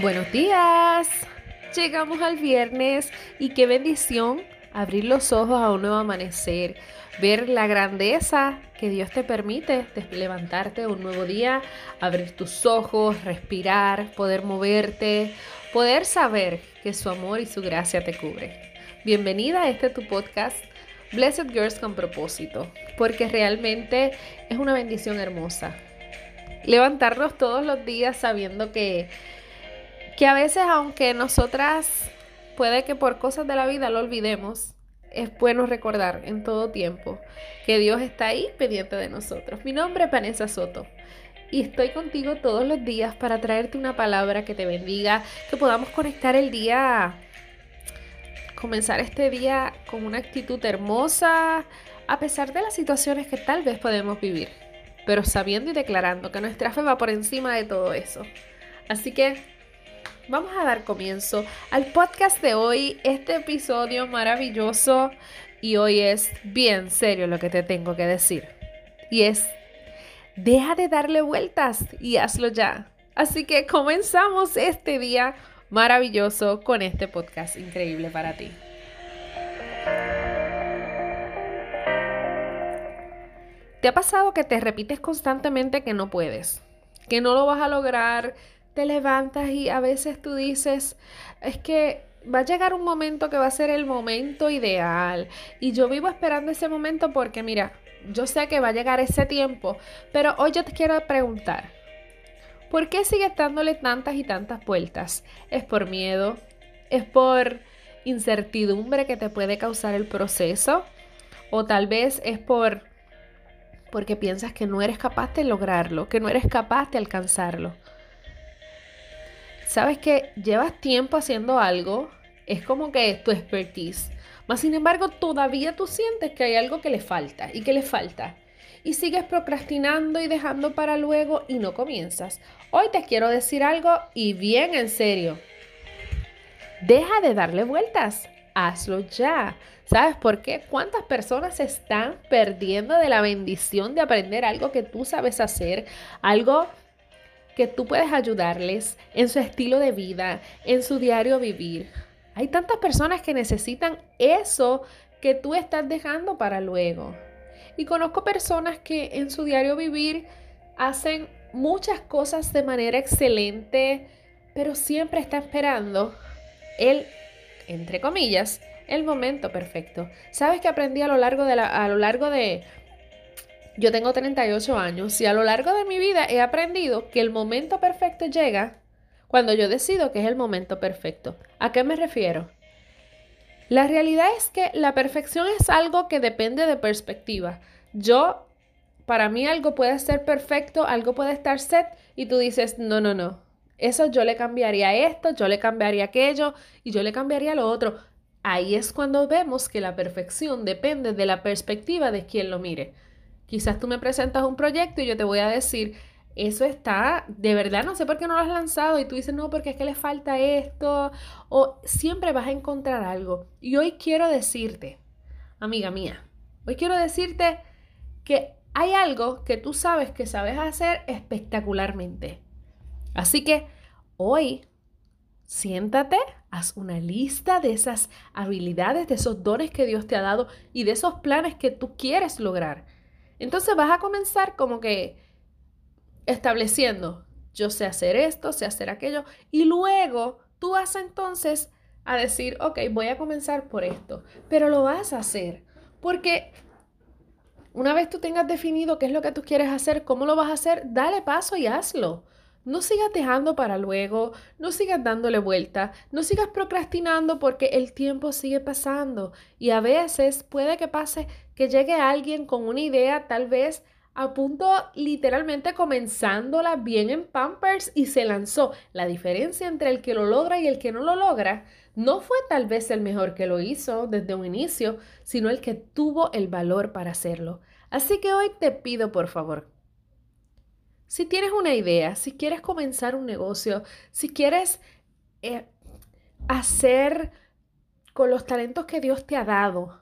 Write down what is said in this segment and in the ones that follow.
Buenos días. Llegamos al viernes y qué bendición abrir los ojos a un nuevo amanecer, ver la grandeza que Dios te permite de levantarte un nuevo día, abrir tus ojos, respirar, poder moverte, poder saber que su amor y su gracia te cubre. Bienvenida a este tu podcast Blessed Girls con propósito, porque realmente es una bendición hermosa. Levantarnos todos los días sabiendo que que a veces aunque nosotras puede que por cosas de la vida lo olvidemos, es bueno recordar en todo tiempo que Dios está ahí pendiente de nosotros. Mi nombre es Vanessa Soto y estoy contigo todos los días para traerte una palabra que te bendiga, que podamos conectar el día, comenzar este día con una actitud hermosa, a pesar de las situaciones que tal vez podemos vivir, pero sabiendo y declarando que nuestra fe va por encima de todo eso. Así que vamos a dar comienzo al podcast de hoy, este episodio maravilloso. Y hoy es bien serio lo que te tengo que decir. Y es, deja de darle vueltas y hazlo ya. Así que comenzamos este día maravilloso con este podcast increíble para ti. ¿Te ha pasado que te repites constantemente que no puedes? Que no lo vas a lograr, te levantas y a veces tú dices, es que va a llegar un momento que va a ser el momento ideal. Y yo vivo esperando ese momento porque, mira, yo sé que va a llegar ese tiempo, pero hoy yo te quiero preguntar, ¿por qué sigues dándole tantas y tantas vueltas? ¿Es por miedo? ¿Es por incertidumbre que te puede causar el proceso? ¿O tal vez es por porque piensas que no eres capaz de lograrlo, que no eres capaz de alcanzarlo? Sabes que llevas tiempo haciendo algo, es como que es tu expertise. Mas sin embargo, todavía tú sientes que hay algo que le falta y que le falta. Y sigues procrastinando y dejando para luego y no comienzas. Hoy te quiero decir algo y bien en serio. Deja de darle vueltas. Hazlo ya. ¿Sabes por qué? ¿Cuántas personas se están perdiendo de la bendición de aprender algo que tú sabes hacer? Algo que tú puedes ayudarles en su estilo de vida, en su diario vivir. Hay tantas personas que necesitan eso que tú estás dejando para luego. Y conozco personas que en su diario vivir hacen muchas cosas de manera excelente, pero siempre está esperando el, entre comillas, el momento perfecto. ¿Sabes que aprendí a lo largo de, la, a lo largo de, yo tengo 38 años y a lo largo de mi vida he aprendido que el momento perfecto llega cuando yo decido que es el momento perfecto. ¿A qué me refiero? La realidad es que la perfección es algo que depende de perspectiva. Yo, para mí algo puede ser perfecto, algo puede estar set y tú dices, no, no, no. Eso yo le cambiaría esto, yo le cambiaría aquello y yo le cambiaría lo otro. Ahí es cuando vemos que la perfección depende de la perspectiva de quien lo mire. Quizás tú me presentas un proyecto y yo te voy a decir, eso está, de verdad, no sé por qué no lo has lanzado y tú dices, no, porque es que le falta esto, o siempre vas a encontrar algo. Y hoy quiero decirte, amiga mía, hoy quiero decirte que hay algo que tú sabes que sabes hacer espectacularmente. Así que hoy, siéntate, haz una lista de esas habilidades, de esos dones que Dios te ha dado y de esos planes que tú quieres lograr entonces vas a comenzar como que estableciendo, yo sé hacer esto, sé hacer aquello, y luego tú vas entonces a decir, ok, voy a comenzar por esto, pero lo vas a hacer, porque una vez tú tengas definido qué es lo que tú quieres hacer, cómo lo vas a hacer, dale paso y hazlo. No sigas dejando para luego, no sigas dándole vuelta, no sigas procrastinando porque el tiempo sigue pasando y a veces puede que pase que llegue alguien con una idea tal vez a punto literalmente comenzándola bien en Pampers y se lanzó. La diferencia entre el que lo logra y el que no lo logra no fue tal vez el mejor que lo hizo desde un inicio, sino el que tuvo el valor para hacerlo. Así que hoy te pido por favor, si tienes una idea, si quieres comenzar un negocio, si quieres eh, hacer con los talentos que Dios te ha dado,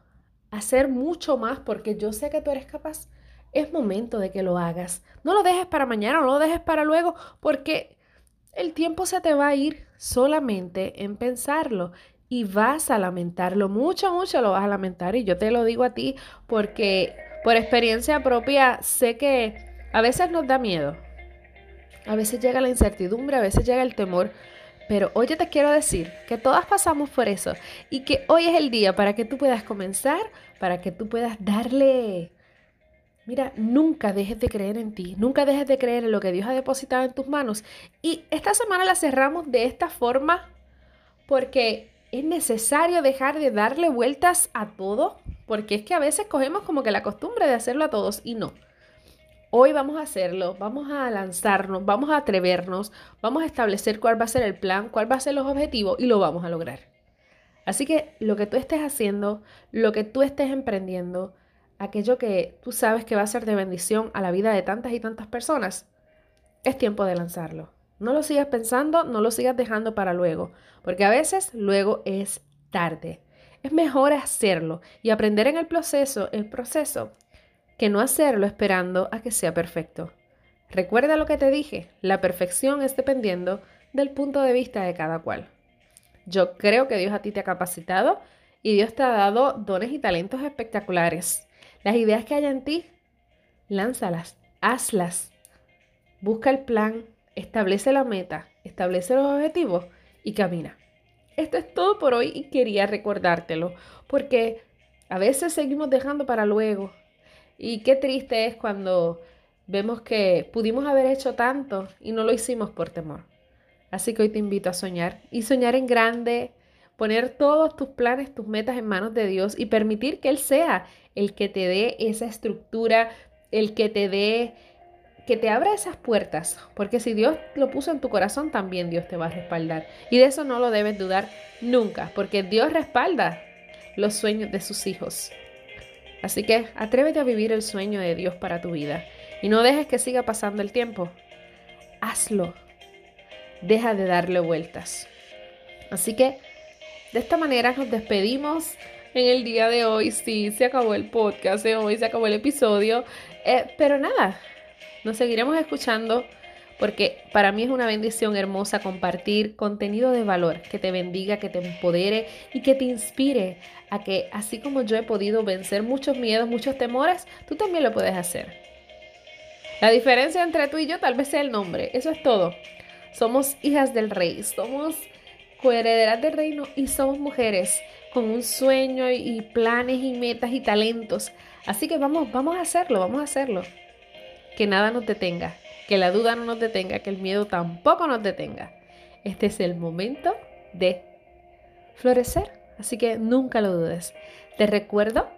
hacer mucho más porque yo sé que tú eres capaz, es momento de que lo hagas. No lo dejes para mañana, no lo dejes para luego, porque el tiempo se te va a ir solamente en pensarlo y vas a lamentarlo, mucho, mucho lo vas a lamentar y yo te lo digo a ti porque por experiencia propia sé que a veces nos da miedo, a veces llega la incertidumbre, a veces llega el temor, pero hoy te quiero decir que todas pasamos por eso y que hoy es el día para que tú puedas comenzar, para que tú puedas darle Mira, nunca dejes de creer en ti, nunca dejes de creer en lo que Dios ha depositado en tus manos. Y esta semana la cerramos de esta forma porque es necesario dejar de darle vueltas a todo, porque es que a veces cogemos como que la costumbre de hacerlo a todos y no. Hoy vamos a hacerlo, vamos a lanzarnos, vamos a atrevernos, vamos a establecer cuál va a ser el plan, cuál va a ser los objetivos y lo vamos a lograr. Así que lo que tú estés haciendo, lo que tú estés emprendiendo, aquello que tú sabes que va a ser de bendición a la vida de tantas y tantas personas, es tiempo de lanzarlo. No lo sigas pensando, no lo sigas dejando para luego, porque a veces luego es tarde. Es mejor hacerlo y aprender en el proceso, el proceso, que no hacerlo esperando a que sea perfecto. Recuerda lo que te dije, la perfección es dependiendo del punto de vista de cada cual. Yo creo que Dios a ti te ha capacitado y Dios te ha dado dones y talentos espectaculares. Las ideas que haya en ti, lánzalas, hazlas. Busca el plan, establece la meta, establece los objetivos y camina. Esto es todo por hoy y quería recordártelo, porque a veces seguimos dejando para luego. Y qué triste es cuando vemos que pudimos haber hecho tanto y no lo hicimos por temor. Así que hoy te invito a soñar y soñar en grande, poner todos tus planes, tus metas en manos de Dios y permitir que Él sea el que te dé esa estructura, el que te dé, que te abra esas puertas, porque si Dios lo puso en tu corazón, también Dios te va a respaldar. Y de eso no lo debes dudar nunca, porque Dios respalda los sueños de sus hijos. Así que atrévete a vivir el sueño de Dios para tu vida y no dejes que siga pasando el tiempo. Hazlo. Deja de darle vueltas. Así que de esta manera nos despedimos en el día de hoy. Sí, se acabó el podcast de hoy, se acabó el episodio. Eh, pero nada, nos seguiremos escuchando porque para mí es una bendición hermosa compartir contenido de valor que te bendiga, que te empodere y que te inspire a que así como yo he podido vencer muchos miedos, muchos temores, tú también lo puedes hacer. La diferencia entre tú y yo tal vez sea el nombre, eso es todo. Somos hijas del rey, somos coherederas del reino y somos mujeres con un sueño y planes y metas y talentos. Así que vamos, vamos a hacerlo, vamos a hacerlo. Que nada nos detenga, que la duda no nos detenga, que el miedo tampoco nos detenga. Este es el momento de florecer, así que nunca lo dudes. Te recuerdo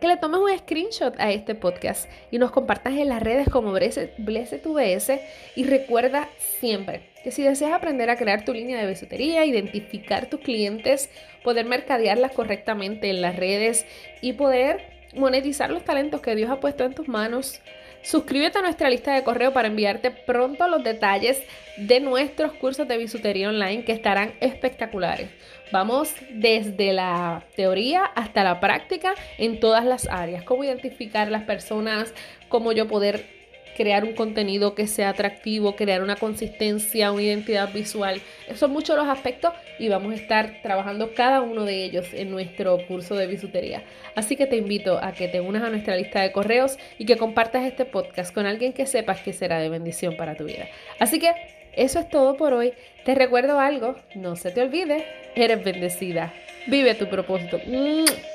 que le tomes un screenshot a este podcast y nos compartas en las redes como BlessedUBS y recuerda siempre que si deseas aprender a crear tu línea de bisutería, identificar tus clientes, poder mercadearlas correctamente en las redes y poder monetizar los talentos que Dios ha puesto en tus manos, Suscríbete a nuestra lista de correo para enviarte pronto los detalles de nuestros cursos de bisutería online que estarán espectaculares. Vamos desde la teoría hasta la práctica en todas las áreas. Cómo identificar las personas, cómo yo poder crear un contenido que sea atractivo, crear una consistencia, una identidad visual. Son muchos los aspectos y vamos a estar trabajando cada uno de ellos en nuestro curso de bisutería. Así que te invito a que te unas a nuestra lista de correos y que compartas este podcast con alguien que sepas que será de bendición para tu vida. Así que eso es todo por hoy. Te recuerdo algo, no se te olvide, eres bendecida. Vive tu propósito.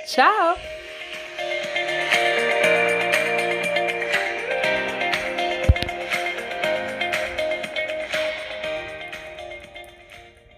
¡Chao!